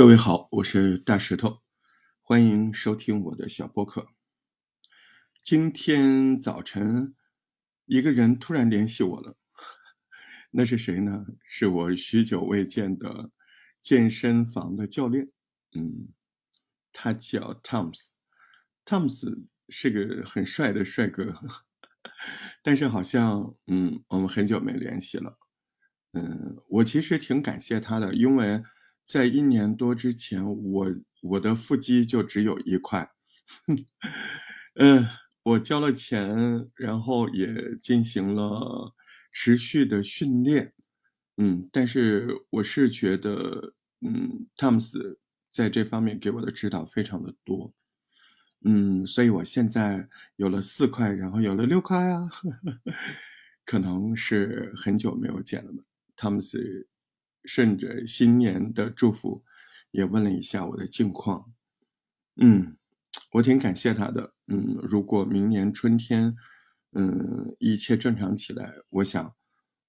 各位好，我是大石头，欢迎收听我的小播客。今天早晨，一个人突然联系我了，那是谁呢？是我许久未见的健身房的教练，嗯，他叫 Tom's，Tom's 是个很帅的帅哥，但是好像，嗯，我们很久没联系了。嗯，我其实挺感谢他的，因为在一年多之前，我我的腹肌就只有一块，嗯，我交了钱，然后也进行了持续的训练，嗯，但是我是觉得，嗯，汤姆斯在这方面给我的指导非常的多，嗯，所以我现在有了四块，然后有了六块啊，可能是很久没有见了吧。汤姆斯顺着新年的祝福，也问了一下我的近况。嗯，我挺感谢他的。嗯，如果明年春天，嗯，一切正常起来，我想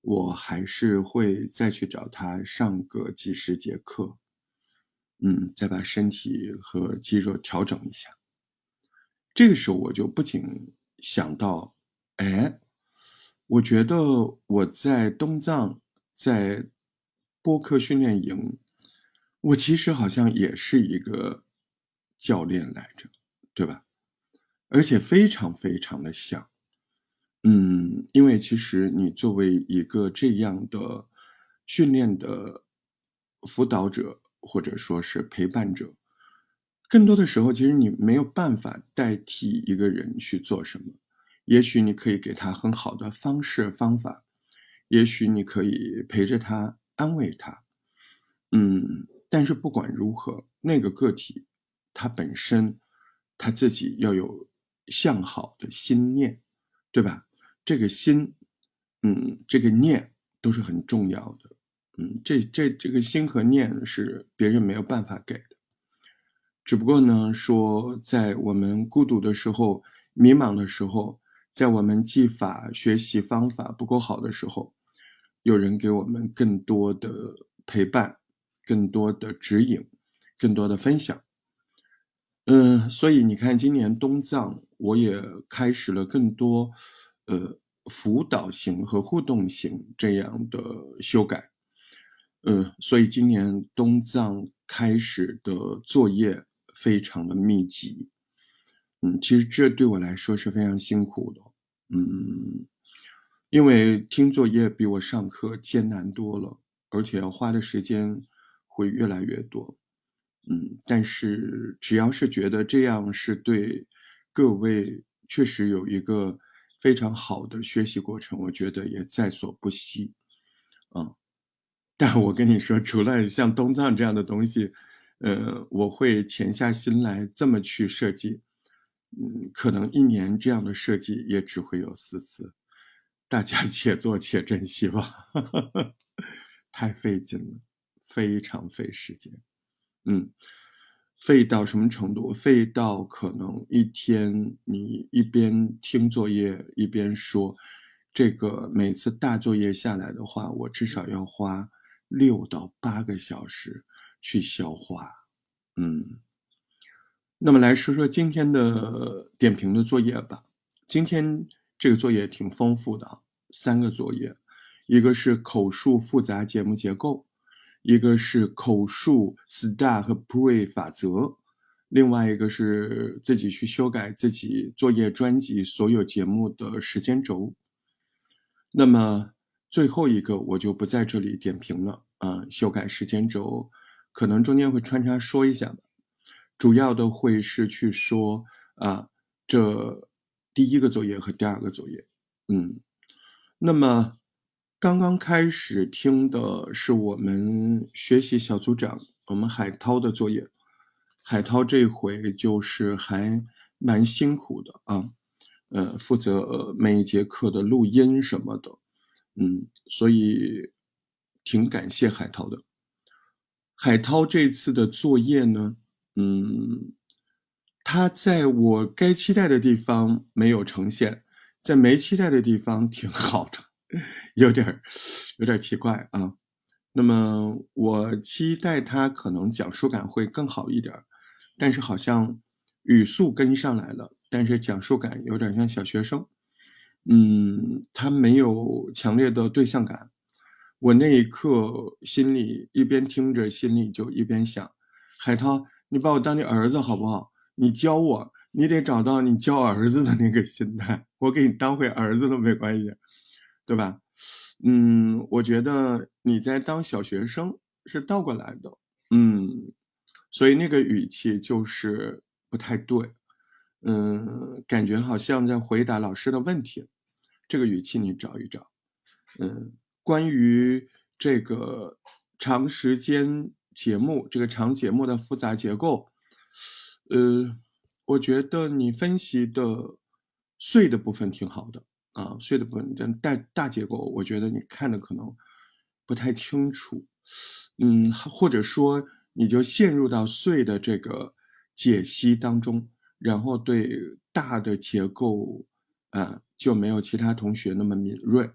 我还是会再去找他上个几十节课。嗯，再把身体和肌肉调整一下。这个时候我就不仅想到，哎，我觉得我在东藏。在播客训练营，我其实好像也是一个教练来着，对吧？而且非常非常的像，嗯，因为其实你作为一个这样的训练的辅导者或者说是陪伴者，更多的时候其实你没有办法代替一个人去做什么，也许你可以给他很好的方式方法。也许你可以陪着他，安慰他，嗯，但是不管如何，那个个体他本身他自己要有向好的心念，对吧？这个心，嗯，这个念都是很重要的，嗯，这这这个心和念是别人没有办法给的，只不过呢，说在我们孤独的时候、迷茫的时候，在我们技法学习方法不够好的时候。有人给我们更多的陪伴，更多的指引，更多的分享。嗯，所以你看，今年东藏我也开始了更多呃辅导型和互动型这样的修改。嗯，所以今年东藏开始的作业非常的密集。嗯，其实这对我来说是非常辛苦的。嗯。因为听作业比我上课艰难多了，而且要花的时间会越来越多。嗯，但是只要是觉得这样是对各位确实有一个非常好的学习过程，我觉得也在所不惜。嗯，但我跟你说，除了像东藏这样的东西，呃，我会潜下心来这么去设计。嗯，可能一年这样的设计也只会有四次。大家 且做且珍惜吧，太费劲了，非常费时间。嗯，费到什么程度？费到可能一天你一边听作业一边说，这个每次大作业下来的话，我至少要花六到八个小时去消化。嗯，那么来说说今天的点评的作业吧。今天。这个作业挺丰富的，三个作业，一个是口述复杂节目结构，一个是口述 STAR 和 PRE 法则，另外一个是自己去修改自己作业专辑所有节目的时间轴。那么最后一个我就不在这里点评了啊，修改时间轴可能中间会穿插说一下吧，主要的会是去说啊这。第一个作业和第二个作业，嗯，那么刚刚开始听的是我们学习小组长我们海涛的作业，海涛这回就是还蛮辛苦的啊，呃，负责每一节课的录音什么的，嗯，所以挺感谢海涛的。海涛这次的作业呢，嗯。他在我该期待的地方没有呈现，在没期待的地方挺好的，有点有点奇怪啊。那么我期待他可能讲述感会更好一点儿，但是好像语速跟上来了，但是讲述感有点像小学生。嗯，他没有强烈的对象感。我那一刻心里一边听着，心里就一边想：海涛，你把我当你儿子好不好？你教我，你得找到你教儿子的那个心态。我给你当回儿子都没关系，对吧？嗯，我觉得你在当小学生是倒过来的。嗯，所以那个语气就是不太对。嗯，感觉好像在回答老师的问题。这个语气你找一找，嗯，关于这个长时间节目，这个长节目的复杂结构，呃，我觉得你分析的碎的部分挺好的啊，碎的部分，但大大结构，我觉得你看的可能不太清楚，嗯，或者说你就陷入到碎的这个解析当中，然后对大的结构。啊，就没有其他同学那么敏锐。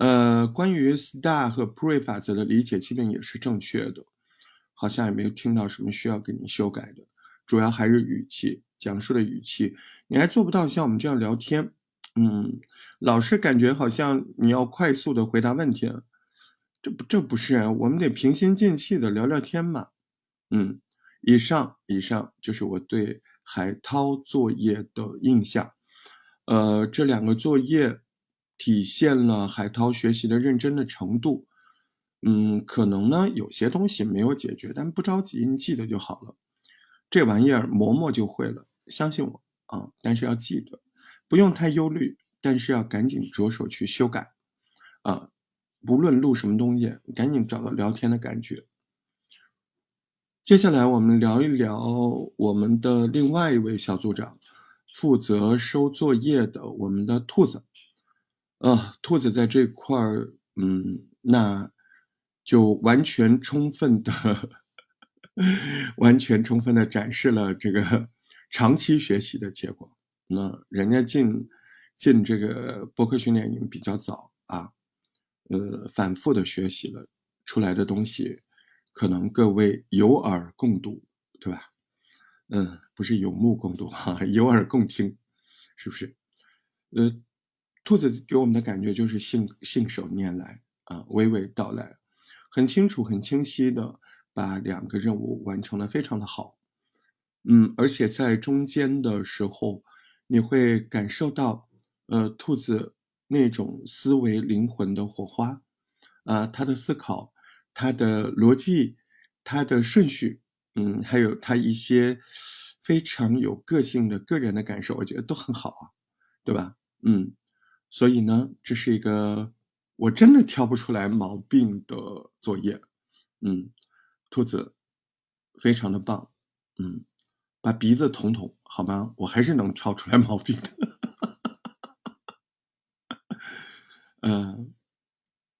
呃，关于 STAR 和 PRE 法则的理解，基本也是正确的，好像也没有听到什么需要给你修改的。主要还是语气，讲述的语气，你还做不到像我们这样聊天。嗯，老是感觉好像你要快速的回答问题，这不这不是，我们得平心静气的聊聊天嘛。嗯，以上以上就是我对海涛作业的印象。呃，这两个作业体现了海涛学习的认真的程度。嗯，可能呢有些东西没有解决，但不着急，你记得就好了。这玩意儿磨磨就会了，相信我啊！但是要记得，不用太忧虑，但是要赶紧着手去修改啊！不论录什么东西，赶紧找到聊天的感觉。接下来我们聊一聊我们的另外一位小组长。负责收作业的我们的兔子，呃，兔子在这块儿，嗯，那就完全充分的、完全充分的展示了这个长期学习的结果。那人家进进这个播客训练营比较早啊，呃，反复的学习了出来的东西，可能各位有耳共睹，对吧？嗯，不是有目共睹哈，有耳共听，是不是？呃，兔子给我们的感觉就是信信手拈来啊，娓娓道来，很清楚、很清晰的把两个任务完成的非常的好。嗯，而且在中间的时候，你会感受到，呃，兔子那种思维灵魂的火花，啊，他的思考，他的逻辑，他的顺序。嗯，还有他一些非常有个性的个人的感受，我觉得都很好啊，对吧？嗯，所以呢，这是一个我真的挑不出来毛病的作业。嗯，兔子非常的棒。嗯，把鼻子捅捅好吗？我还是能挑出来毛病的。嗯，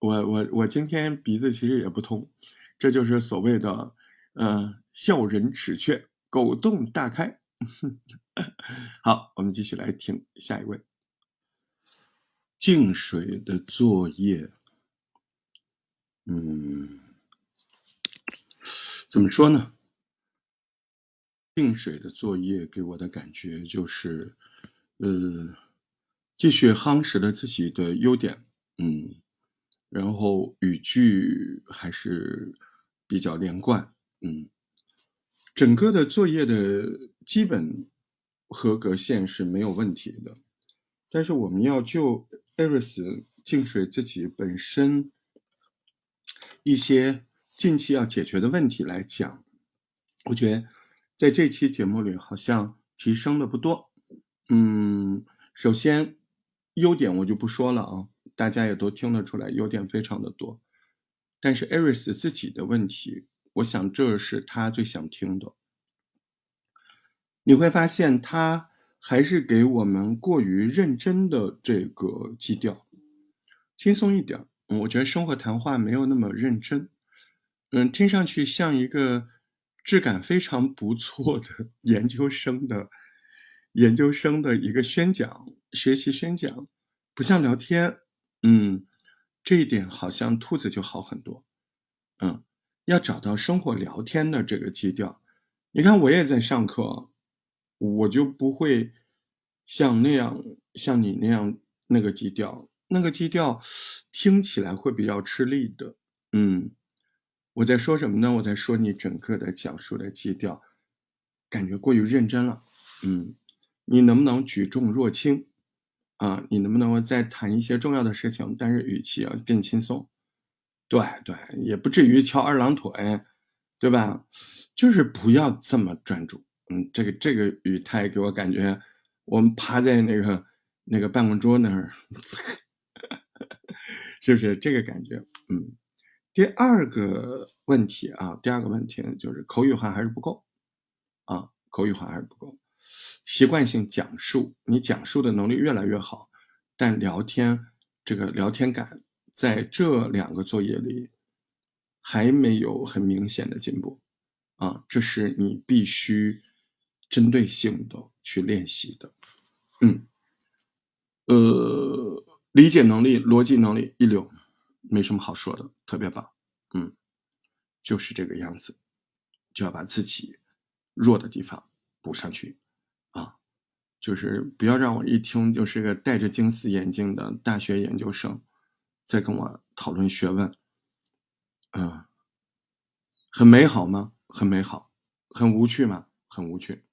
我我我今天鼻子其实也不通，这就是所谓的。嗯，笑人齿雀，狗洞大开。好，我们继续来听下一位。净水的作业，嗯，怎么说呢？净水的作业给我的感觉就是，呃，继续夯实了自己的优点，嗯，然后语句还是比较连贯。嗯，整个的作业的基本合格线是没有问题的，但是我们要就艾瑞斯净水自己本身一些近期要解决的问题来讲，我觉得在这期节目里好像提升的不多。嗯，首先优点我就不说了啊，大家也都听得出来，优点非常的多，但是艾瑞斯自己的问题。我想这是他最想听的。你会发现他还是给我们过于认真的这个基调，轻松一点。我觉得生活谈话没有那么认真。嗯，听上去像一个质感非常不错的 研究生的研究生的一个宣讲、学习宣讲，不像聊天。嗯，这一点好像兔子就好很多。嗯，要找到生活聊天的这个基调。你看，我也在上课，我就不会像那样，像你那样那个基调，那个基调听起来会比较吃力的。嗯，我在说什么呢？我在说你整个的讲述的基调，感觉过于认真了。嗯，你能不能举重若轻？啊，你能不能够再谈一些重要的事情，但是语气要更轻松？对对，也不至于翘二郎腿，对吧？就是不要这么专注。嗯，这个这个语态给我感觉，我们趴在那个那个办公桌那儿，是不是这个感觉？嗯，第二个问题啊，第二个问题就是口语化还是不够啊，口语化还是不够。习惯性讲述，你讲述的能力越来越好，但聊天这个聊天感在这两个作业里还没有很明显的进步啊，这是你必须针对性的去练习的。嗯，呃，理解能力、逻辑能力一流，没什么好说的，特别棒。嗯，就是这个样子，就要把自己弱的地方补上去啊。就是不要让我一听就是个戴着金丝眼镜的大学研究生，在跟我讨论学问，嗯，很美好吗？很美好，很无趣吗？很无趣，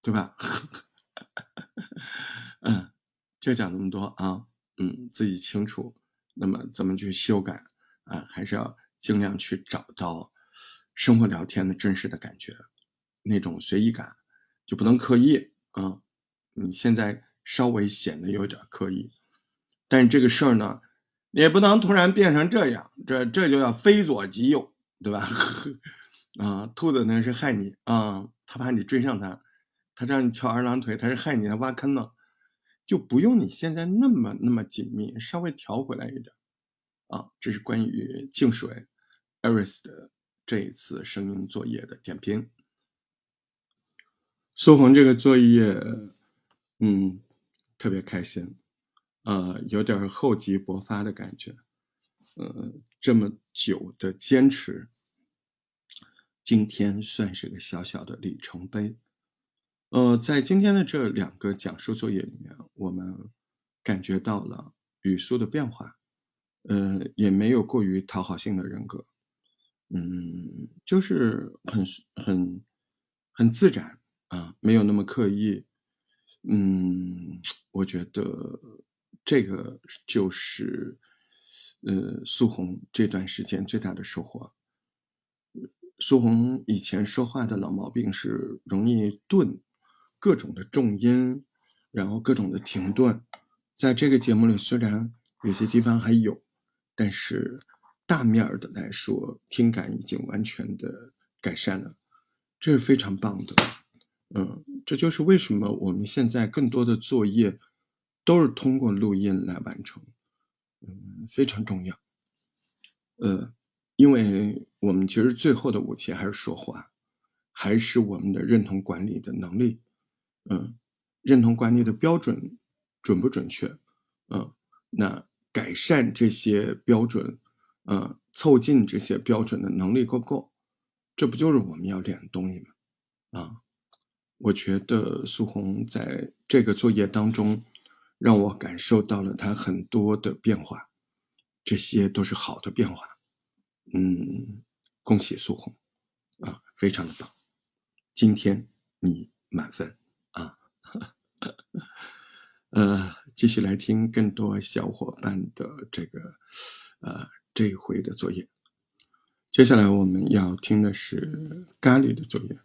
对吧？嗯，就讲这么多啊，嗯，自己清楚。那么怎么去修改啊？还是要尽量去找到生活聊天的真实的感觉，那种随意感，就不能刻意啊。你现在稍微显得有点刻意，但是这个事儿呢，也不能突然变成这样，这这就叫非左即右，对吧？啊，兔子呢是害你啊，他怕你追上他，他让你翘二郎腿，他是害你，他挖坑呢，就不用你现在那么那么紧密，稍微调回来一点啊。这是关于净水 Eris 的这一次声音作业的点评。苏红这个作业。嗯，特别开心，呃，有点厚积薄发的感觉，呃，这么久的坚持，今天算是个小小的里程碑。呃，在今天的这两个讲述作业里面，我们感觉到了语速的变化，呃，也没有过于讨好性的人格，嗯，就是很很很自然啊，没有那么刻意。嗯，我觉得这个就是，呃，苏红这段时间最大的收获。苏红以前说话的老毛病是容易顿，各种的重音，然后各种的停顿。在这个节目里，虽然有些地方还有，但是大面儿的来说，听感已经完全的改善了，这是非常棒的。嗯，这就是为什么我们现在更多的作业都是通过录音来完成，嗯，非常重要。呃，因为我们其实最后的武器还是说话，还是我们的认同管理的能力。嗯，认同管理的标准准不准确？嗯，那改善这些标准，嗯，凑近这些标准的能力够不够？这不就是我们要练的东西吗？啊。我觉得苏红在这个作业当中，让我感受到了他很多的变化，这些都是好的变化。嗯，恭喜苏红，啊，非常的棒，今天你满分！呃，继续来听更多小伙伴的这个呃这一回的作业。接下来我们要听的是咖喱的作业。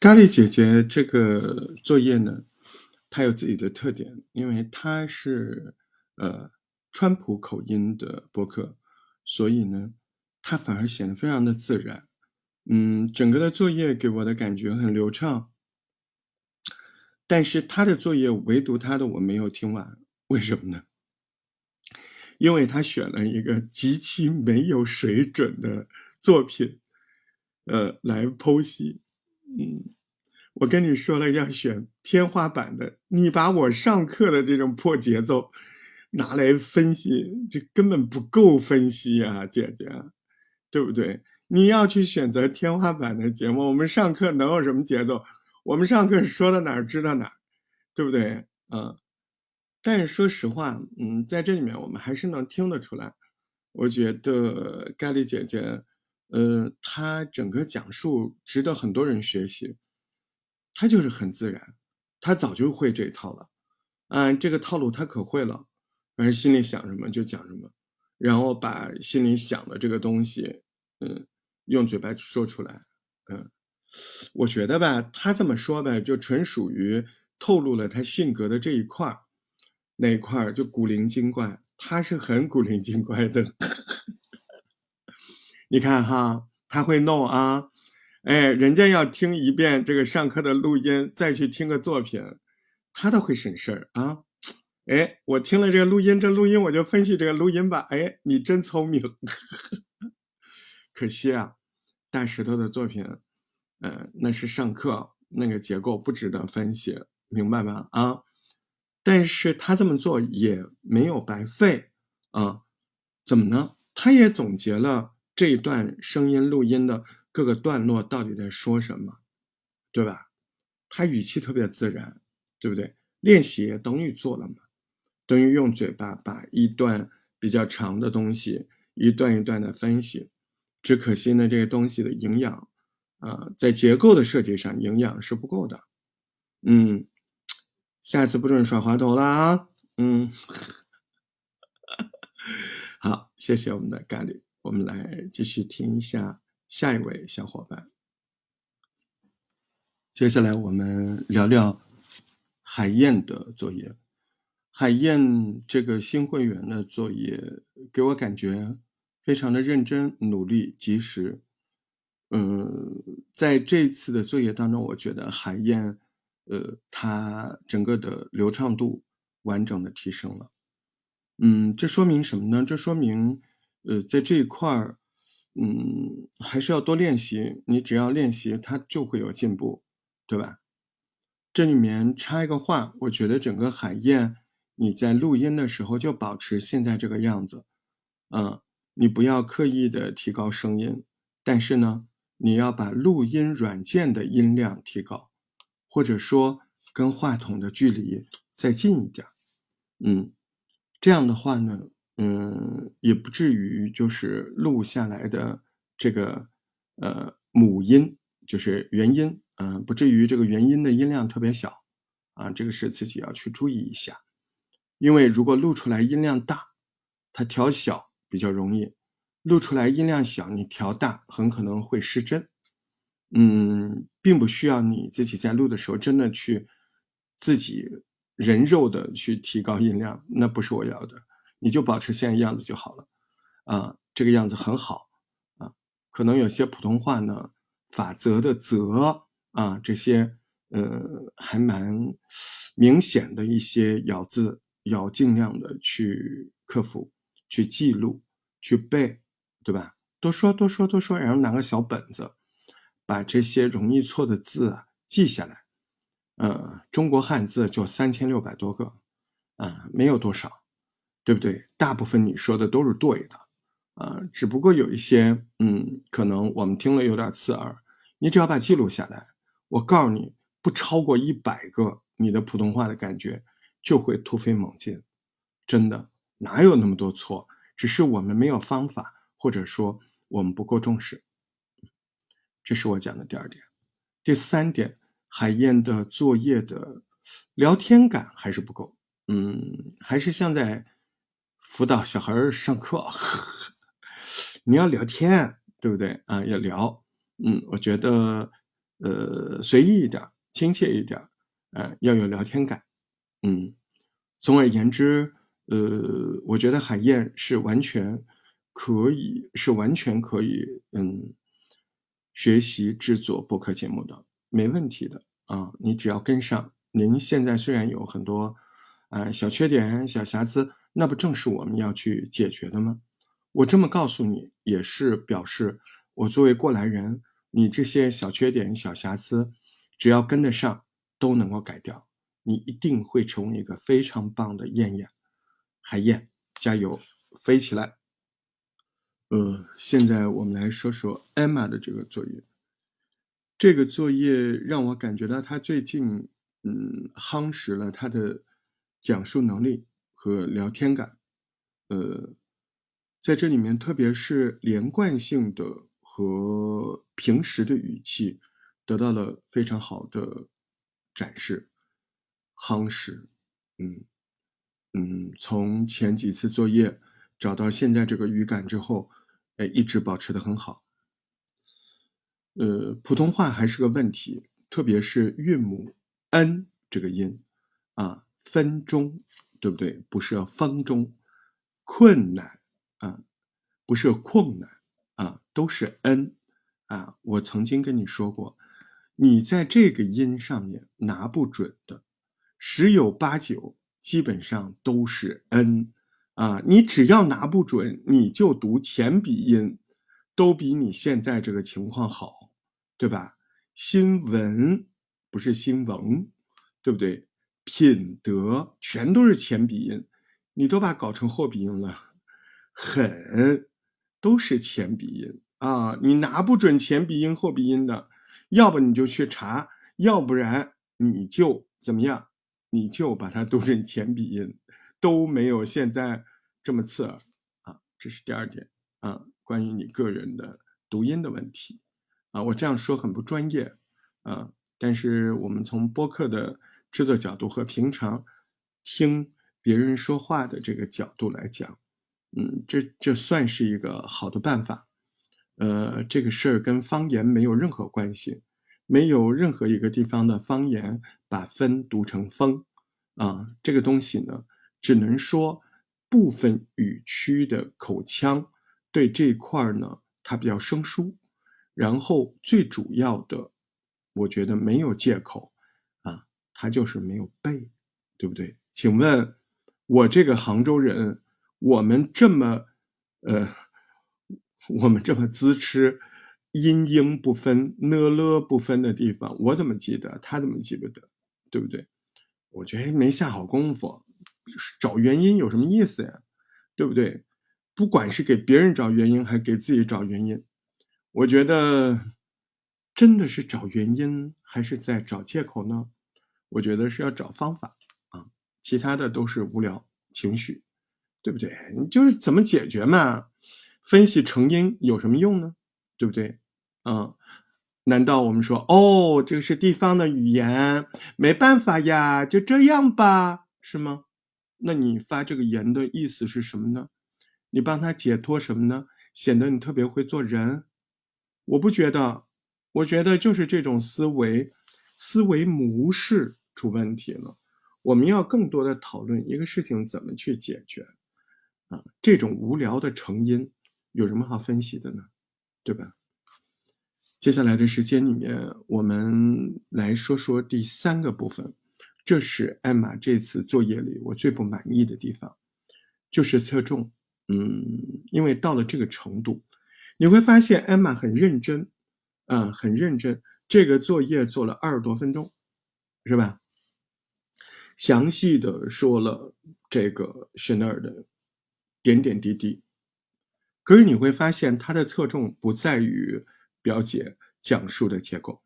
咖喱姐姐这个作业呢，它有自己的特点，因为它是呃川普口音的播客，所以呢，它反而显得非常的自然。嗯，整个的作业给我的感觉很流畅。但是他的作业唯独他的我没有听完，为什么呢？因为他选了一个极其没有水准的作品，呃，来剖析。嗯，我跟你说了要选天花板的，你把我上课的这种破节奏拿来分析，这根本不够分析啊，姐姐，对不对？你要去选择天花板的节目，我们上课能有什么节奏？我们上课说到哪儿知道哪儿，对不对？嗯。但是说实话，嗯，在这里面我们还是能听得出来，我觉得盖丽姐姐，呃，她整个讲述值得很多人学习，她就是很自然，她早就会这一套了，嗯，这个套路她可会了，反正心里想什么就讲什么，然后把心里想的这个东西，嗯，用嘴巴说出来，嗯，我觉得吧，他这么说吧，就纯属于透露了他性格的这一块儿。那一块儿就古灵精怪，他是很古灵精怪的。你看哈，他会弄啊，哎，人家要听一遍这个上课的录音，再去听个作品，他都会省事儿啊。哎，我听了这个录音，这录音我就分析这个录音吧。哎，你真聪明。可惜啊，大石头的作品，呃，那是上课那个结构不值得分析，明白吧？啊。但是他这么做也没有白费啊，怎么呢？他也总结了这一段声音录音的各个段落到底在说什么，对吧？他语气特别自然，对不对？练习也等于做了嘛，等于用嘴巴把一段比较长的东西一段一段的分析。只可惜呢，这些东西的营养啊，在结构的设计上营养是不够的，嗯。下次不准耍滑头了啊！嗯，好，谢谢我们的咖喱，我们来继续听一下下一位小伙伴。接下来我们聊聊海燕的作业。海燕这个新会员的作业给我感觉非常的认真、努力、及时。嗯，在这次的作业当中，我觉得海燕。呃，它整个的流畅度完整的提升了，嗯，这说明什么呢？这说明，呃，在这一块儿，嗯，还是要多练习。你只要练习，它就会有进步，对吧？这里面插一个话，我觉得整个海燕，你在录音的时候就保持现在这个样子，嗯，你不要刻意的提高声音，但是呢，你要把录音软件的音量提高。或者说跟话筒的距离再近一点，嗯，这样的话呢，嗯，也不至于就是录下来的这个呃母音就是元音，嗯，不至于这个元音的音量特别小，啊，这个是自己要去注意一下，因为如果录出来音量大，它调小比较容易；录出来音量小，你调大很可能会失真。嗯，并不需要你自己在录的时候真的去自己人肉的去提高音量，那不是我要的。你就保持现在样子就好了，啊，这个样子很好啊。可能有些普通话呢，法则的则啊，这些呃还蛮明显的一些咬字，要尽量的去克服，去记录，去背，对吧？多说多说多说，然后拿个小本子。把这些容易错的字啊记下来，呃，中国汉字就三千六百多个，啊，没有多少，对不对？大部分你说的都是对的，啊，只不过有一些，嗯，可能我们听了有点刺耳。你只要把记录下来，我告诉你，不超过一百个，你的普通话的感觉就会突飞猛进。真的，哪有那么多错？只是我们没有方法，或者说我们不够重视。这是我讲的第二点，第三点，海燕的作业的聊天感还是不够，嗯，还是像在辅导小孩上课，你要聊天，对不对？啊？要聊，嗯，我觉得呃随意一点，亲切一点，呃，要有聊天感，嗯，总而言之，呃，我觉得海燕是完全可以，是完全可以，嗯。学习制作播客节目的没问题的啊，你只要跟上。您现在虽然有很多啊小缺点、小瑕疵，那不正是我们要去解决的吗？我这么告诉你，也是表示我作为过来人，你这些小缺点、小瑕疵，只要跟得上，都能够改掉。你一定会成为一个非常棒的燕燕，海燕，加油，飞起来！呃，现在我们来说说 Emma 的这个作业。这个作业让我感觉到他最近，嗯，夯实了他的讲述能力和聊天感。呃，在这里面，特别是连贯性的和平时的语气得到了非常好的展示，夯实。嗯嗯，从前几次作业。找到现在这个语感之后，哎，一直保持的很好。呃，普通话还是个问题，特别是韵母 n 这个音啊，分钟，对不对？不是风中，困难啊，不是困难啊，都是 n 啊。我曾经跟你说过，你在这个音上面拿不准的，十有八九，基本上都是 n。啊，你只要拿不准，你就读前鼻音，都比你现在这个情况好，对吧？新闻不是新闻，对不对？品德全都是前鼻音，你都把搞成后鼻音了。狠都是前鼻音啊，你拿不准前鼻音后鼻音的，要不你就去查，要不然你就怎么样？你就把它读成前鼻音。都没有现在这么刺耳啊！这是第二点啊，关于你个人的读音的问题啊，我这样说很不专业啊，但是我们从播客的制作角度和平常听别人说话的这个角度来讲，嗯，这这算是一个好的办法。呃，这个事儿跟方言没有任何关系，没有任何一个地方的方言把分读成风啊，这个东西呢。只能说部分语区的口腔对这块儿呢，它比较生疏。然后最主要的，我觉得没有借口啊，他就是没有背，对不对？请问，我这个杭州人，我们这么呃，我们这么滋吃音音不分、呢了不分的地方，我怎么记得？他怎么记不得？对不对？我觉得没下好功夫。找原因有什么意思呀？对不对？不管是给别人找原因，还给自己找原因，我觉得真的是找原因，还是在找借口呢？我觉得是要找方法啊，其他的都是无聊情绪，对不对？你就是怎么解决嘛？分析成因有什么用呢？对不对？嗯，难道我们说哦，这个是地方的语言，没办法呀，就这样吧，是吗？那你发这个言的意思是什么呢？你帮他解脱什么呢？显得你特别会做人？我不觉得，我觉得就是这种思维、思维模式出问题了。我们要更多的讨论一个事情怎么去解决啊？这种无聊的成因有什么好分析的呢？对吧？接下来的时间里面，我们来说说第三个部分。这是艾玛这次作业里我最不满意的地方，就是侧重。嗯，因为到了这个程度，你会发现艾玛很认真，嗯，很认真。这个作业做了二十多分钟，是吧？详细的说了这个 Chanel 的点点滴滴。可是你会发现，它的侧重不在于表姐讲述的结构。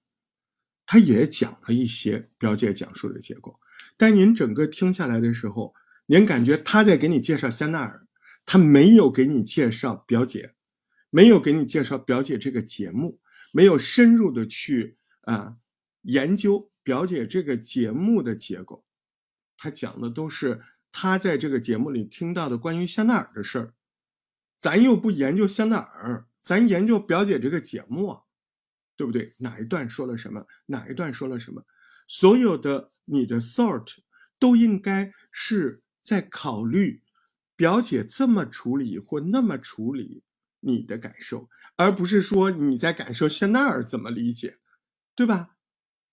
他也讲了一些表姐讲述的结果，但您整个听下来的时候，您感觉他在给你介绍香奈儿，他没有给你介绍表姐，没有给你介绍表姐这个节目，没有深入的去啊研究表姐这个节目的结构，他讲的都是他在这个节目里听到的关于香奈儿的事儿，咱又不研究香奈儿，咱研究表姐这个节目啊。对不对？哪一段说了什么？哪一段说了什么？所有的你的 thought 都应该是在考虑表姐这么处理或那么处理你的感受，而不是说你在感受香奈儿怎么理解，对吧？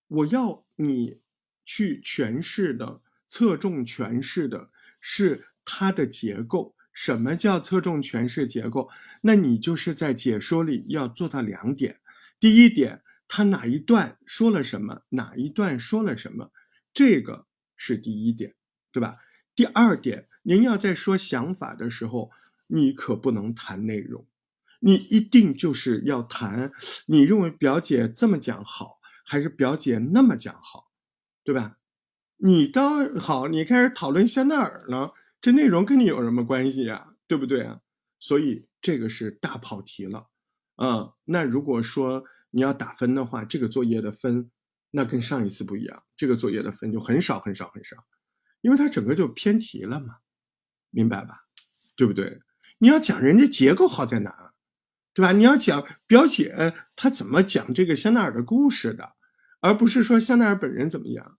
我要你去诠释的，侧重诠释的是它的结构。什么叫侧重诠释结构？那你就是在解说里要做到两点。第一点，他哪一段说了什么，哪一段说了什么，这个是第一点，对吧？第二点，您要在说想法的时候，你可不能谈内容，你一定就是要谈，你认为表姐这么讲好，还是表姐那么讲好，对吧？你倒好，你开始讨论香奈儿了，这内容跟你有什么关系呀？对不对啊？所以这个是大跑题了，嗯，那如果说你要打分的话，这个作业的分，那跟上一次不一样，这个作业的分就很少很少很少，因为它整个就偏题了嘛，明白吧？对不对？你要讲人家结构好在哪？对吧？你要讲表姐她怎么讲这个香奈儿的故事的，而不是说香奈儿本人怎么样，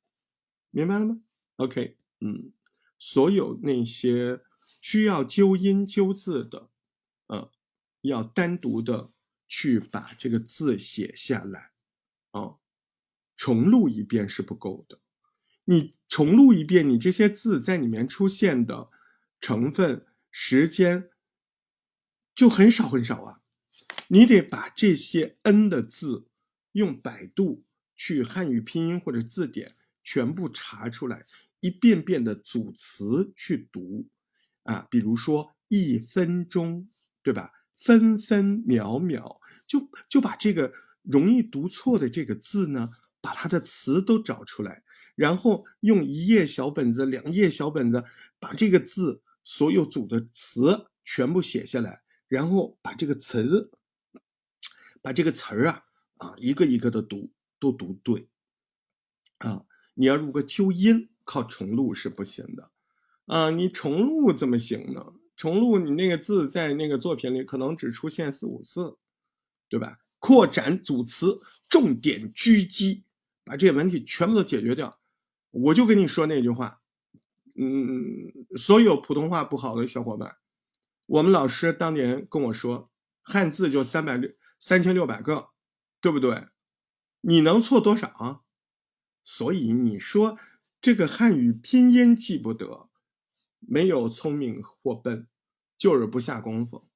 明白了吗？OK，嗯，所有那些需要纠音纠字的，嗯，要单独的去把这个字写下来，啊，重录一遍是不够的。你重录一遍，你这些字在里面出现的成分、时间就很少很少啊。你得把这些 n 的字用百度去汉语拼音或者字典全部查出来，一遍遍的组词去读，啊，比如说一分钟，对吧？分分秒秒，就就把这个容易读错的这个字呢，把它的词都找出来，然后用一页小本子、两页小本子，把这个字所有组的词全部写下来，然后把这个词。把这个词儿啊啊一个一个的读都读对啊！你要如果纠音，靠重录是不行的啊！你重录怎么行呢？重录你那个字在那个作品里可能只出现四五次，对吧？扩展组词，重点狙击，把这些问题全部都解决掉。我就跟你说那句话，嗯，所有普通话不好的小伙伴，我们老师当年跟我说，汉字就三百六。三千六百个，对不对？你能错多少？所以你说这个汉语拼音记不得，没有聪明或笨，就是不下功夫。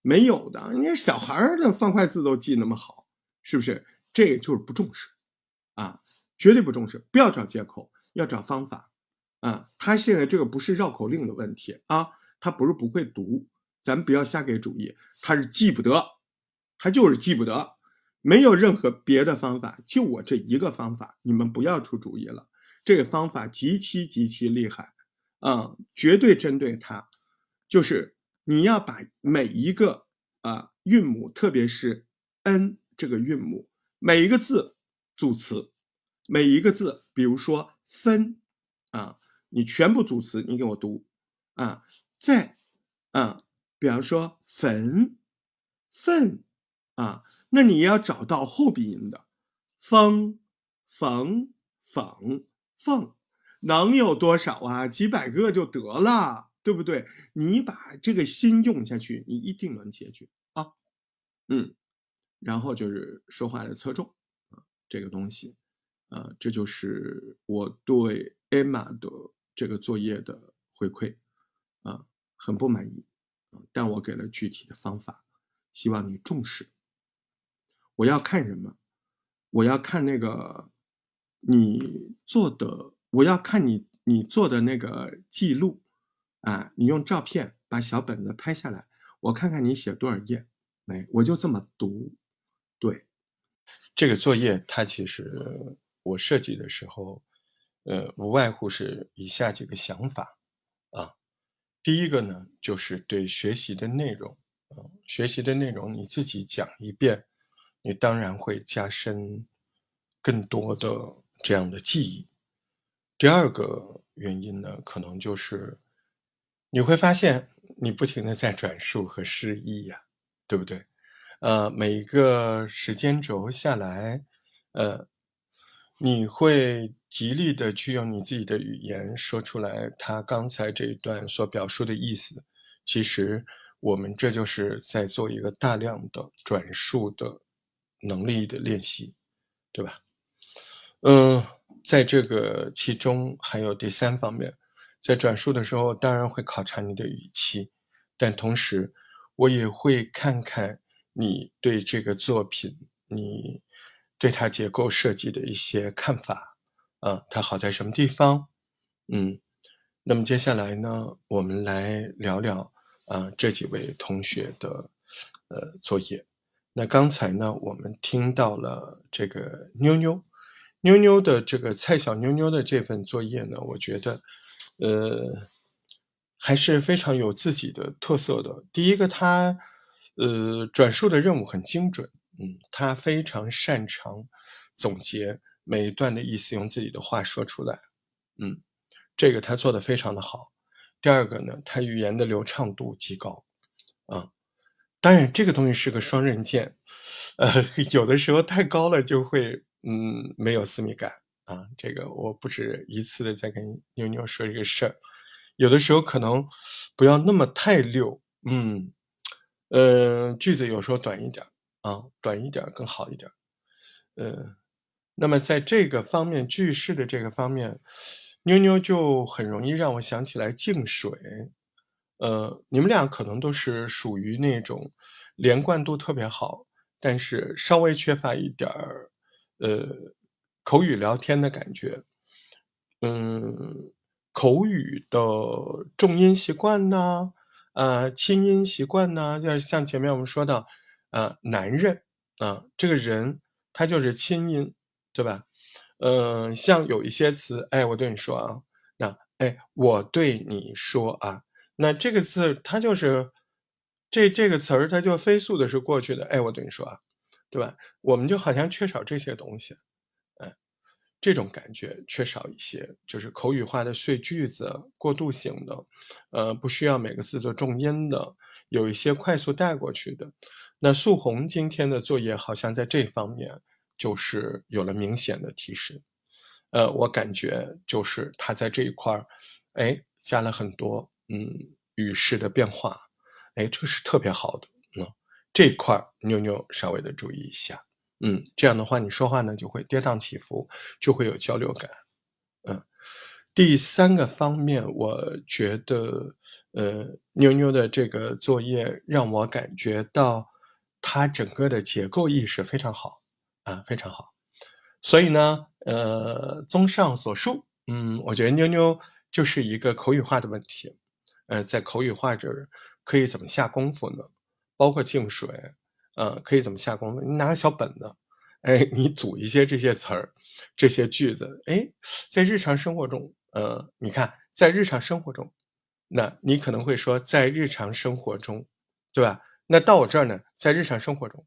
没有的，你小孩儿的方块字都记那么好，是不是？这个就是不重视啊，绝对不重视。不要找借口，要找方法啊。他现在这个不是绕口令的问题啊，他不是不会读，咱不要瞎给主意，他是记不得。他就是记不得，没有任何别的方法，就我这一个方法，你们不要出主意了。这个方法极其极其厉害，啊，绝对针对他，就是你要把每一个啊韵母，特别是 n 这个韵母，每一个字组词，每一个字，比如说分啊，你全部组词，你给我读啊，再啊，比方说粉粪。啊，那你要找到后鼻音的，风、缝、缝、缝，能有多少啊？几百个就得了，对不对？你把这个心用下去，你一定能解决啊。嗯，然后就是说话的侧重啊，这个东西，啊，这就是我对 Emma 的这个作业的回馈啊，很不满意啊，但我给了具体的方法，希望你重视。我要看什么？我要看那个你做的，我要看你你做的那个记录啊！你用照片把小本子拍下来，我看看你写多少页。没，我就这么读。对，这个作业它其实我设计的时候，呃，无外乎是以下几个想法啊。第一个呢，就是对学习的内容，啊，学习的内容你自己讲一遍。你当然会加深更多的这样的记忆。第二个原因呢，可能就是你会发现你不停的在转述和示意呀，对不对？呃，每一个时间轴下来，呃，你会极力的去用你自己的语言说出来，他刚才这一段所表述的意思。其实我们这就是在做一个大量的转述的。能力的练习，对吧？嗯，在这个其中还有第三方面，在转述的时候，当然会考察你的语气，但同时我也会看看你对这个作品，你对它结构设计的一些看法，啊，它好在什么地方？嗯，那么接下来呢，我们来聊聊啊这几位同学的。呃作业。那刚才呢，我们听到了这个妞妞，妞妞的这个蔡小妞妞的这份作业呢，我觉得，呃，还是非常有自己的特色的。第一个，她呃转述的任务很精准，嗯，她非常擅长总结每一段的意思，用自己的话说出来，嗯，这个她做的非常的好。第二个呢，她语言的流畅度极高，啊。当然，这个东西是个双刃剑，呃，有的时候太高了就会，嗯，没有私密感啊。这个我不止一次的在跟妞妞说这个事儿，有的时候可能不要那么太溜，嗯，呃，句子有时候短一点啊，短一点更好一点，呃，那么在这个方面，句式的这个方面，妞妞就很容易让我想起来静水。呃，你们俩可能都是属于那种连贯度特别好，但是稍微缺乏一点儿呃口语聊天的感觉。嗯，口语的重音习惯呢，呃，轻音习惯呢，就是像前面我们说到，呃，男人啊，这个人他就是轻音，对吧？嗯，像有一些词，哎，我对你说啊，那哎，我对你说啊。那这个字它就是这这个词儿，它就飞速的是过去的。哎，我对你说啊，对吧？我们就好像缺少这些东西，哎，这种感觉缺少一些，就是口语化的碎句子、过渡型的，呃，不需要每个字都重音的，有一些快速带过去的。那素红今天的作业好像在这方面就是有了明显的提升，呃，我感觉就是他在这一块儿，哎，加了很多。嗯，语式的变化，哎，这个是特别好的。这块妞妞稍微的注意一下。嗯，这样的话你说话呢就会跌宕起伏，就会有交流感。嗯，第三个方面，我觉得，呃，妞妞的这个作业让我感觉到，它整个的结构意识非常好啊，非常好。所以呢，呃，综上所述，嗯，我觉得妞妞就是一个口语化的问题。呃，在口语化这可以怎么下功夫呢？包括净水，呃，可以怎么下功夫？你拿个小本子，哎，你组一些这些词儿、这些句子，哎，在日常生活中，呃，你看，在日常生活中，那你可能会说，在日常生活中，对吧？那到我这儿呢，在日常生活中，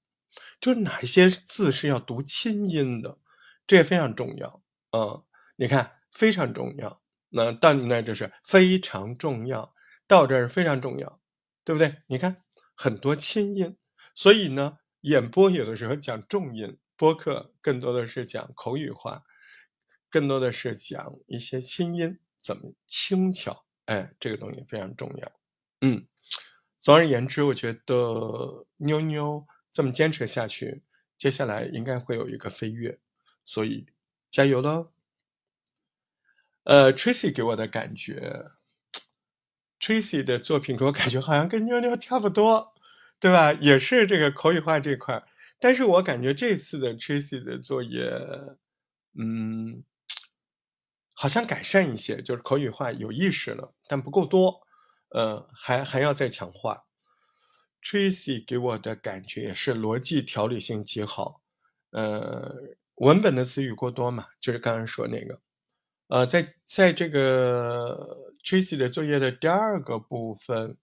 就哪一些字是要读清音的，这也非常重要，嗯，你看，非常重要。那到你那就是非常重要。到这儿非常重要，对不对？你看很多轻音，所以呢，演播有的时候讲重音，播客更多的是讲口语化，更多的是讲一些轻音怎么轻巧，哎，这个东西非常重要。嗯，总而言之，我觉得妞妞这么坚持下去，接下来应该会有一个飞跃，所以加油喽。呃，Tracy 给我的感觉。Tracy 的作品给我感觉好像跟妞妞差不多，对吧？也是这个口语化这块，但是我感觉这次的 Tracy 的作业，嗯，好像改善一些，就是口语化有意识了，但不够多，呃，还还要再强化。Tracy 给我的感觉是逻辑条理性极好，呃，文本的词语过多嘛，就是刚刚说那个。呃，在在这个 Tracy 的作业的第二个部分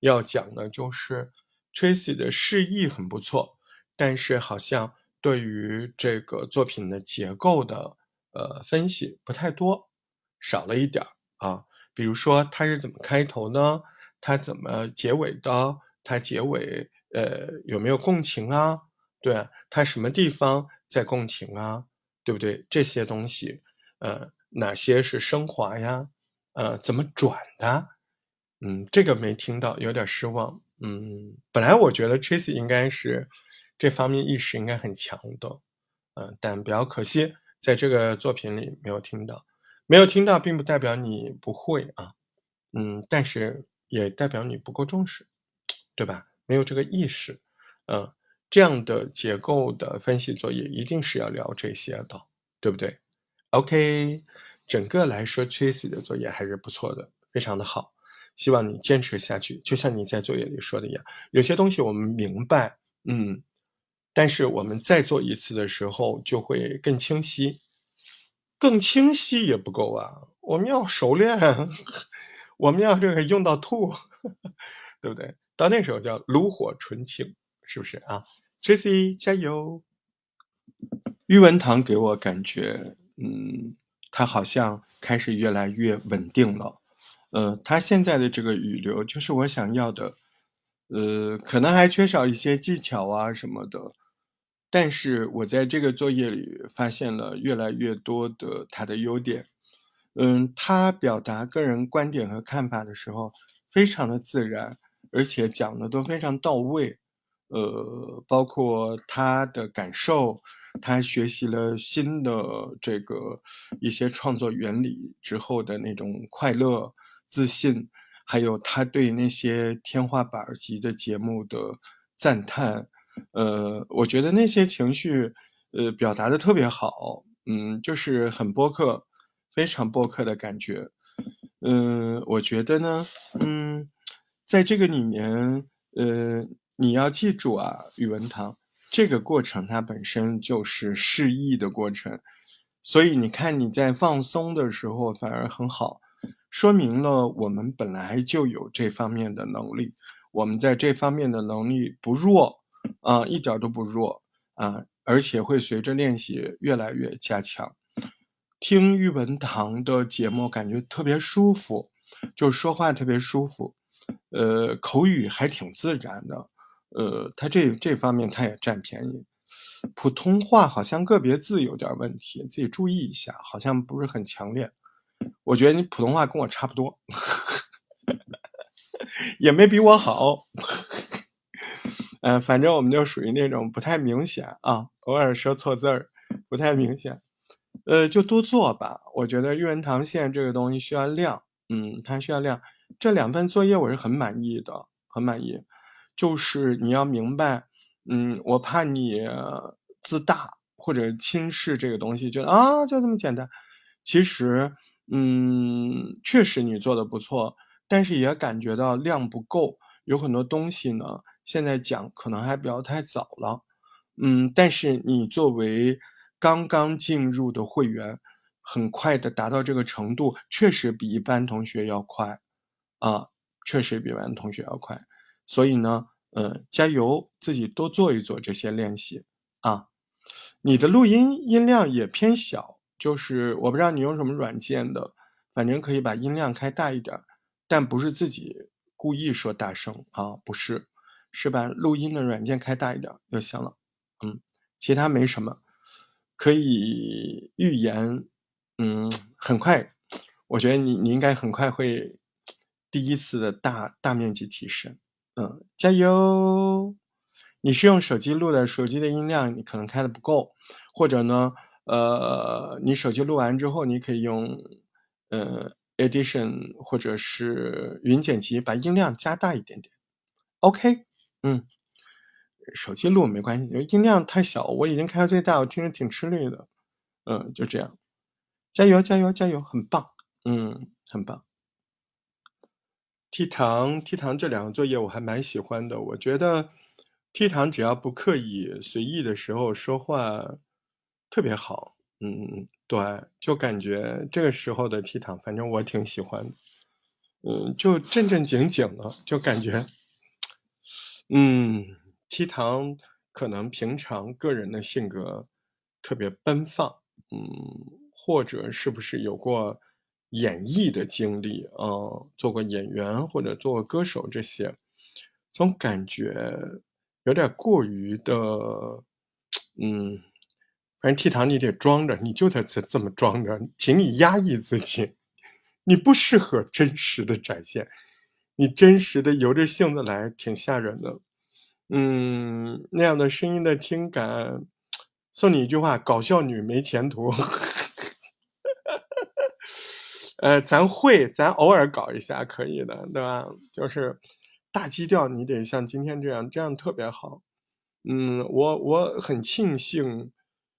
要讲的，就是 Tracy 的示意很不错，但是好像对于这个作品的结构的呃分析不太多，少了一点啊。比如说它是怎么开头呢？它怎么结尾的？它结尾呃有没有共情啊？对，它什么地方在共情啊？对不对？这些东西，呃。哪些是升华呀？呃，怎么转的？嗯，这个没听到，有点失望。嗯，本来我觉得 Tracy 应该是这方面意识应该很强的，嗯，但比较可惜，在这个作品里没有听到。没有听到，并不代表你不会啊，嗯，但是也代表你不够重视，对吧？没有这个意识，嗯，这样的结构的分析作业一定是要聊这些的，对不对？OK，整个来说，Tracy 的作业还是不错的，非常的好。希望你坚持下去。就像你在作业里说的一样，有些东西我们明白，嗯，但是我们再做一次的时候就会更清晰。更清晰也不够啊，我们要熟练，我们要这个用到吐，对不对？到那时候叫炉火纯青，是不是啊？Tracy 加油！玉文堂给我感觉，嗯，他好像开始越来越稳定了。呃，他现在的这个语流就是我想要的，呃，可能还缺少一些技巧啊什么的。但是我在这个作业里发现了越来越多的他的优点，嗯，他表达个人观点和看法的时候非常的自然，而且讲的都非常到位，呃，包括他的感受，他学习了新的这个一些创作原理之后的那种快乐、自信，还有他对那些天花板级的节目的赞叹。呃，我觉得那些情绪，呃，表达的特别好，嗯，就是很播客，非常播客的感觉。嗯，我觉得呢，嗯，在这个里面，呃，你要记住啊，宇文堂这个过程它本身就是示意的过程，所以你看你在放松的时候反而很好，说明了我们本来就有这方面的能力，我们在这方面的能力不弱。啊，一点都不弱啊，而且会随着练习越来越加强。听玉文堂的节目，感觉特别舒服，就说话特别舒服，呃，口语还挺自然的，呃，他这这方面他也占便宜。普通话好像个别字有点问题，自己注意一下，好像不是很强烈。我觉得你普通话跟我差不多，也没比我好。嗯，反正我们就属于那种不太明显啊，偶尔说错字儿，不太明显。呃，就多做吧。我觉得育文堂现在这个东西需要量，嗯，它需要量。这两份作业我是很满意的，很满意。就是你要明白，嗯，我怕你自大或者轻视这个东西，觉得啊就这么简单。其实，嗯，确实你做的不错，但是也感觉到量不够，有很多东西呢。现在讲可能还不要太早了，嗯，但是你作为刚刚进入的会员，很快的达到这个程度，确实比一般同学要快，啊，确实比一般同学要快，所以呢，呃，加油，自己多做一做这些练习啊。你的录音音量也偏小，就是我不知道你用什么软件的，反正可以把音量开大一点，但不是自己故意说大声啊，不是。是把录音的软件开大一点就行了，嗯，其他没什么，可以预言，嗯，很快，我觉得你你应该很快会第一次的大大面积提升，嗯，加油！你是用手机录的，手机的音量你可能开的不够，或者呢，呃，你手机录完之后，你可以用呃 Edition 或者是云剪辑把音量加大一点点，OK。嗯，手机录没关系，就音量太小，我已经开到最大，我听着挺吃力的。嗯，就这样，加油加油加油，很棒，嗯，很棒。T 堂 T 堂这两个作业我还蛮喜欢的，我觉得 T 堂只要不刻意随意的时候说话特别好。嗯，对，就感觉这个时候的 T 堂，反正我挺喜欢。嗯，就正正经经的，就感觉。嗯，T 堂可能平常个人的性格特别奔放，嗯，或者是不是有过演艺的经历啊？做过演员或者做过歌手这些，总感觉有点过于的，嗯，反正 T 堂你得装着，你就得这这么装着，请你压抑自己，你不适合真实的展现。你真实的由着性子来，挺吓人的，嗯，那样的声音的听感，送你一句话：搞笑女没前途。呃，咱会，咱偶尔搞一下可以的，对吧？就是大基调，你得像今天这样，这样特别好。嗯，我我很庆幸，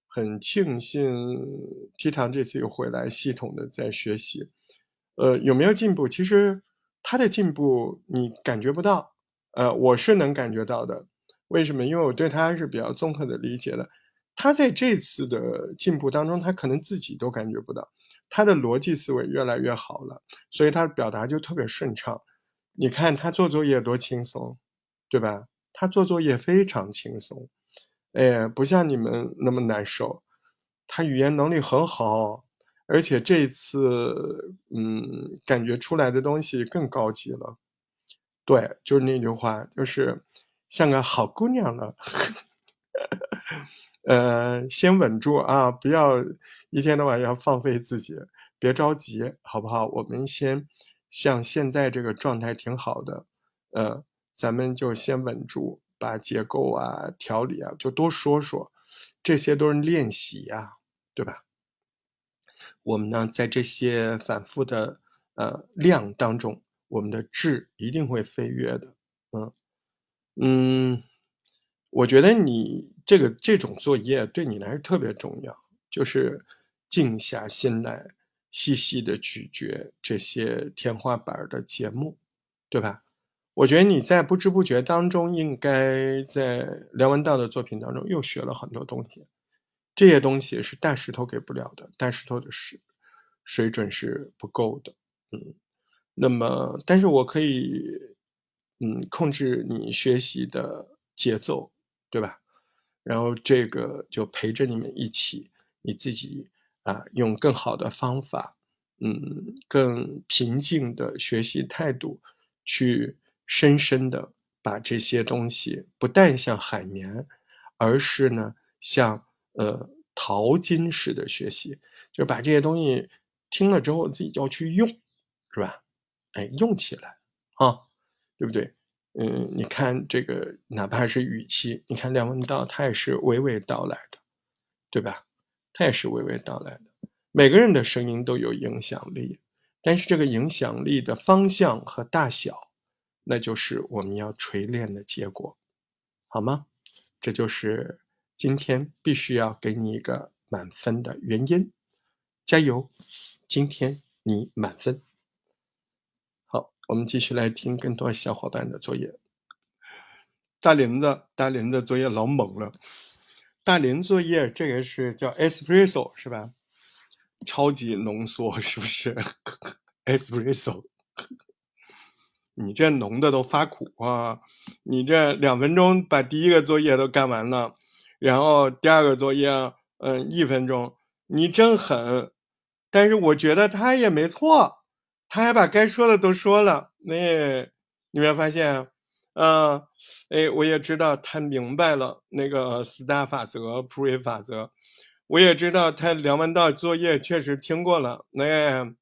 很庆幸 T 堂这次又回来系统的在学习。呃，有没有进步？其实。他的进步你感觉不到，呃，我是能感觉到的。为什么？因为我对他是比较综合的理解的。他在这次的进步当中，他可能自己都感觉不到，他的逻辑思维越来越好了，所以他表达就特别顺畅。你看他做作业多轻松，对吧？他做作业非常轻松，哎，不像你们那么难受。他语言能力很好，而且这一次，嗯，感觉出来的东西更高级了。对，就是那句话，就是像个好姑娘了。呃，先稳住啊，不要一天到晚要放飞自己，别着急，好不好？我们先像现在这个状态挺好的，呃，咱们就先稳住，把结构啊、调理啊，就多说说，这些都是练习呀，对吧？我们呢，在这些反复的呃量当中，我们的质一定会飞跃的，嗯嗯。我觉得你这个这种作业对你来说特别重要，就是静下心来，细细的咀嚼这些天花板的节目，对吧？我觉得你在不知不觉当中，应该在梁文道的作品当中又学了很多东西，这些东西是大石头给不了的，大石头的水水准是不够的，嗯。那么，但是我可以，嗯，控制你学习的节奏。对吧？然后这个就陪着你们一起，你自己啊，用更好的方法，嗯，更平静的学习态度，去深深的把这些东西，不但像海绵，而是呢，像呃淘金式的学习，就是把这些东西听了之后，自己就要去用，是吧？哎，用起来啊，对不对？嗯，你看这个，哪怕是语气，你看梁文道，他也是娓娓道来的，对吧？他也是娓娓道来的。每个人的声音都有影响力，但是这个影响力的方向和大小，那就是我们要锤炼的结果，好吗？这就是今天必须要给你一个满分的原因。加油，今天你满分。好我们继续来听更多小伙伴的作业。大林子，大林子作业老猛了。大林作业这个是叫 espresso 是吧？超级浓缩是不是？espresso，你这浓的都发苦啊！你这两分钟把第一个作业都干完了，然后第二个作业，嗯，一分钟，你真狠。但是我觉得他也没错。他还把该说的都说了，那你没有发现？嗯，哎，我也知道他明白了那个四大法则、普瑞法则，我也知道他梁文道作业确实听过了，那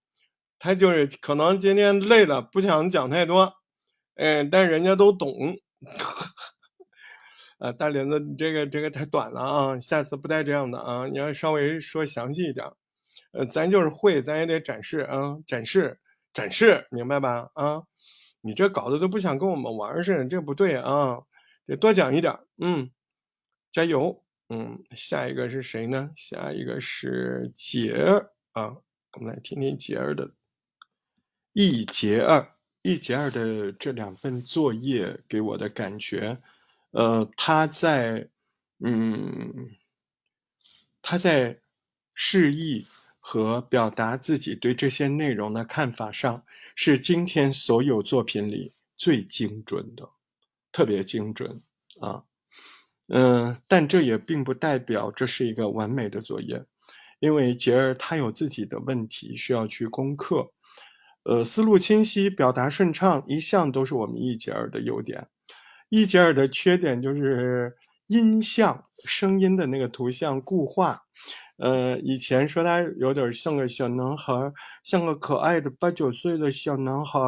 他就是可能今天累了，不想讲太多，哎，但人家都懂。啊，大林子，你这个这个太短了啊，下次不带这样的啊，你要稍微说详细一点。呃，咱就是会，咱也得展示啊，展示。展示明白吧？啊，你这搞得都不想跟我们玩似的，这不对啊！得多讲一点。嗯，加油。嗯，下一个是谁呢？下一个是杰儿啊，我们来听听杰儿的。一杰二，一杰二的这两份作业给我的感觉，呃，他在，嗯，他在示意。和表达自己对这些内容的看法上，是今天所有作品里最精准的，特别精准啊，嗯，但这也并不代表这是一个完美的作业，因为杰儿他有自己的问题需要去攻克，呃，思路清晰，表达顺畅，一向都是我们一杰儿的优点，一杰儿的缺点就是音像声音的那个图像固化。呃，以前说他有点像个小男孩，像个可爱的八九岁的小男孩，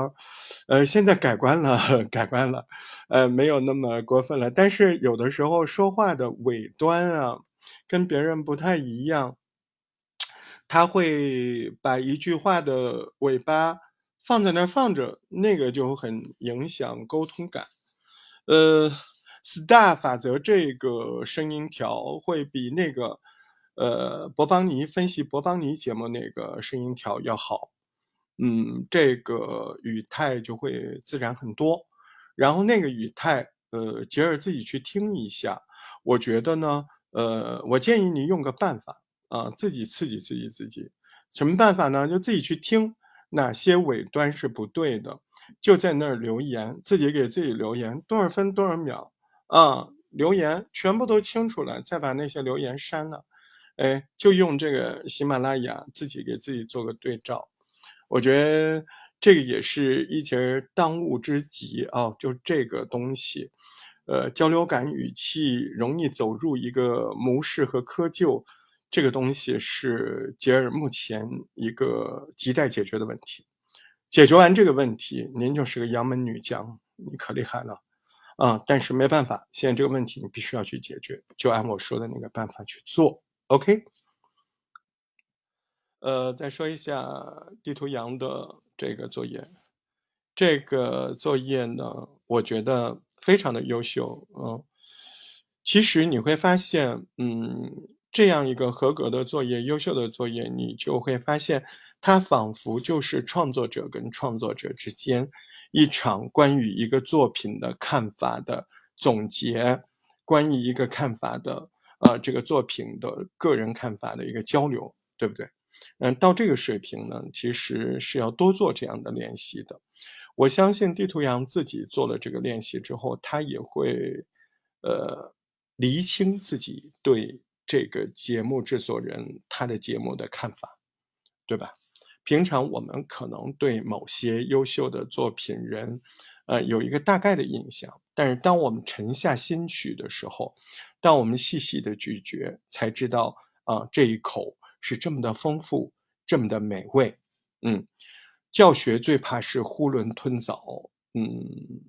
呃，现在改观了，改观了，呃，没有那么过分了。但是有的时候说话的尾端啊，跟别人不太一样，他会把一句话的尾巴放在那儿放着，那个就很影响沟通感。呃，star 法则这个声音条会比那个。呃，博邦尼分析博邦尼节目那个声音条要好，嗯，这个语态就会自然很多。然后那个语态，呃，杰尔自己去听一下。我觉得呢，呃，我建议你用个办法啊，自己刺激刺激自己。什么办法呢？就自己去听哪些尾端是不对的，就在那儿留言，自己给自己留言，多少分多少秒啊，留言全部都清楚了，再把那些留言删了。哎，就用这个喜马拉雅自己给自己做个对照。我觉得这个也是一节当务之急啊！就这个东西，呃，交流感语气容易走入一个模式和窠臼，这个东西是杰尔目前一个亟待解决的问题。解决完这个问题，您就是个杨门女将，你可厉害了啊！但是没办法，现在这个问题你必须要去解决，就按我说的那个办法去做，OK？呃，再说一下地图羊的这个作业，这个作业呢，我觉得非常的优秀。嗯，其实你会发现，嗯，这样一个合格的作业、优秀的作业，你就会发现，它仿佛就是创作者跟创作者之间一场关于一个作品的看法的总结，关于一个看法的，呃，这个作品的个人看法的一个交流，对不对？嗯，到这个水平呢，其实是要多做这样的练习的。我相信地图羊自己做了这个练习之后，他也会，呃，厘清自己对这个节目制作人他的节目的看法，对吧？平常我们可能对某些优秀的作品人，呃，有一个大概的印象，但是当我们沉下心去的时候，当我们细细的咀嚼，才知道啊，这一口。是这么的丰富，这么的美味，嗯，教学最怕是囫囵吞枣，嗯，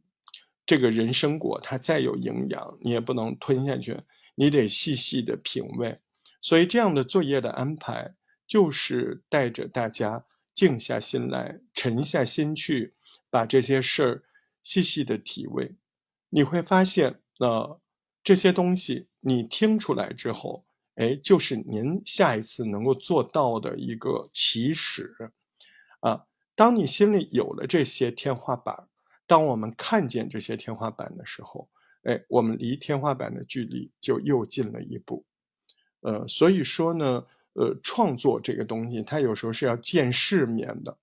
这个人参果它再有营养，你也不能吞下去，你得细细的品味。所以这样的作业的安排，就是带着大家静下心来，沉下心去，把这些事儿细细的体味。你会发现，呃，这些东西你听出来之后。哎，就是您下一次能够做到的一个起始，啊，当你心里有了这些天花板，当我们看见这些天花板的时候，哎，我们离天花板的距离就又近了一步。呃，所以说呢，呃，创作这个东西，它有时候是要见世面的，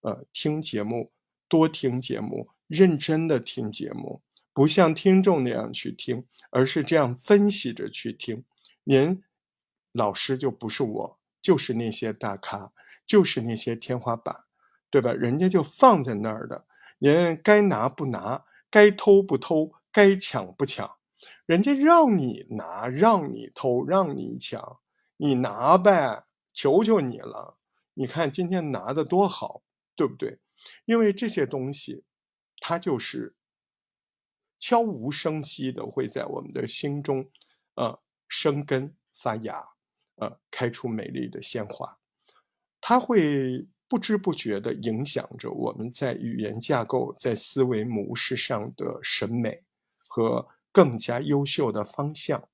呃，听节目，多听节目，认真的听节目，不像听众那样去听，而是这样分析着去听，您。老师就不是我，就是那些大咖，就是那些天花板，对吧？人家就放在那儿的，您该拿不拿，该偷不偷，该抢不抢，人家让你拿，让你偷，让你抢，你拿呗，求求你了。你看今天拿的多好，对不对？因为这些东西，它就是悄无声息的会在我们的心中，呃，生根发芽。呃，开出美丽的鲜花，它会不知不觉地影响着我们在语言架构、在思维模式上的审美和更加优秀的方向。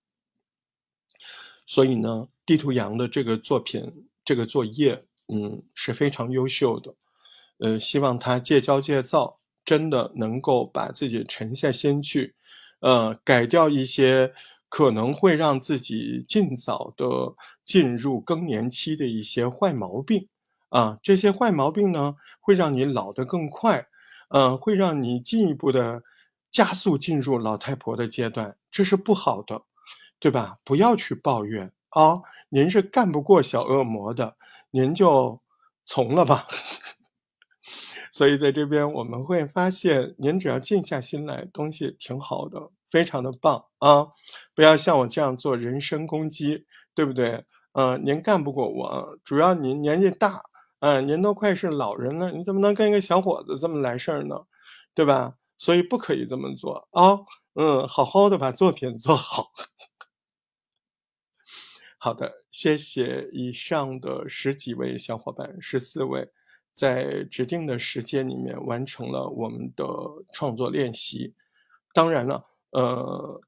所以呢，地图羊的这个作品、这个作业，嗯，是非常优秀的。呃，希望他戒骄戒躁，真的能够把自己沉下心去，呃，改掉一些。可能会让自己尽早的进入更年期的一些坏毛病，啊，这些坏毛病呢，会让你老得更快，嗯，会让你进一步的加速进入老太婆的阶段，这是不好的，对吧？不要去抱怨啊，您是干不过小恶魔的，您就从了吧。所以在这边我们会发现，您只要静下心来，东西挺好的。非常的棒啊！不要像我这样做人身攻击，对不对？嗯，您干不过我，主要您年纪大，嗯，您都快是老人了，你怎么能跟一个小伙子这么来事儿呢？对吧？所以不可以这么做啊！嗯，好好的把作品做好。好的，谢谢以上的十几位小伙伴，十四位，在指定的时间里面完成了我们的创作练习。当然了。呃，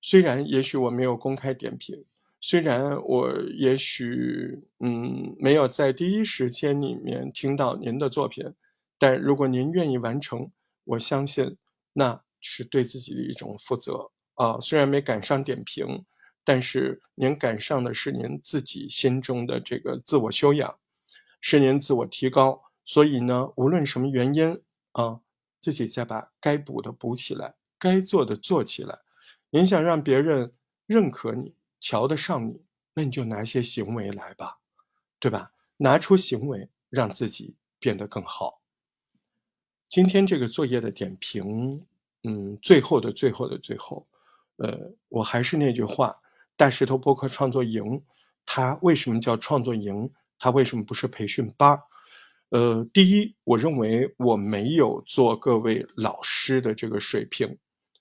虽然也许我没有公开点评，虽然我也许嗯没有在第一时间里面听到您的作品，但如果您愿意完成，我相信那是对自己的一种负责啊。虽然没赶上点评，但是您赶上的是您自己心中的这个自我修养，是您自我提高。所以呢，无论什么原因啊，自己再把该补的补起来，该做的做起来。你想让别人认可你？瞧得上你，那你就拿些行为来吧，对吧？拿出行为，让自己变得更好。今天这个作业的点评，嗯，最后的最后的最后，呃，我还是那句话，大石头播客创作营，它为什么叫创作营？它为什么不是培训班？呃，第一，我认为我没有做各位老师的这个水平。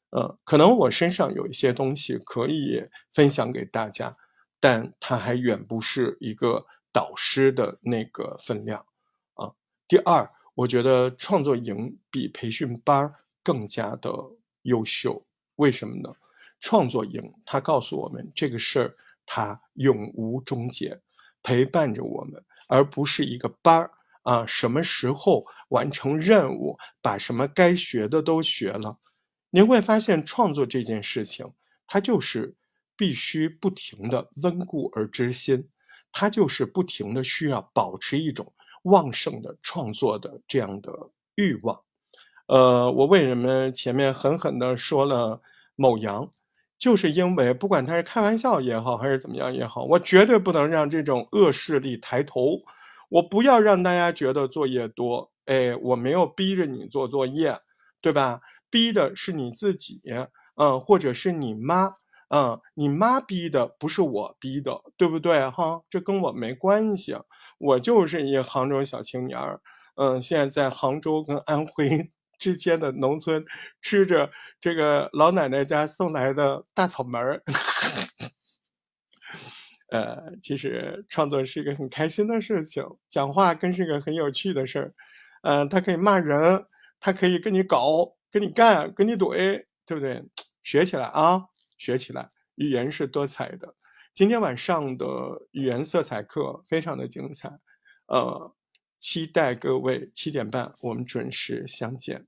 呃，可能我身上有一些东西可以分享给大家，但它还远不是一个导师的那个分量啊。第二，我觉得创作营比培训班更加的优秀，为什么呢？创作营它告诉我们这个事儿它永无终结，陪伴着我们，而不是一个班儿啊。什么时候完成任务，把什么该学的都学了。您会发现，创作这件事情，它就是必须不停的温故而知新，它就是不停的需要保持一种旺盛的创作的这样的欲望。呃，我为什么前面狠狠的说了某阳，就是因为不管他是开玩笑也好，还是怎么样也好，我绝对不能让这种恶势力抬头，我不要让大家觉得作业多，哎，我没有逼着你做作业，对吧？逼的是你自己，嗯，或者是你妈，嗯，你妈逼的不是我逼的，对不对？哈，这跟我没关系，我就是一杭州小青年儿，嗯，现在在杭州跟安徽 之间的农村，吃着这个老奶奶家送来的大草莓儿，呃，其实创作是一个很开心的事情，讲话更是个很有趣的事儿，嗯，他可以骂人，他可以跟你搞。跟你干，跟你怼，对不对？学起来啊，学起来！语言是多彩的。今天晚上的语言色彩课非常的精彩，呃，期待各位七点半我们准时相见。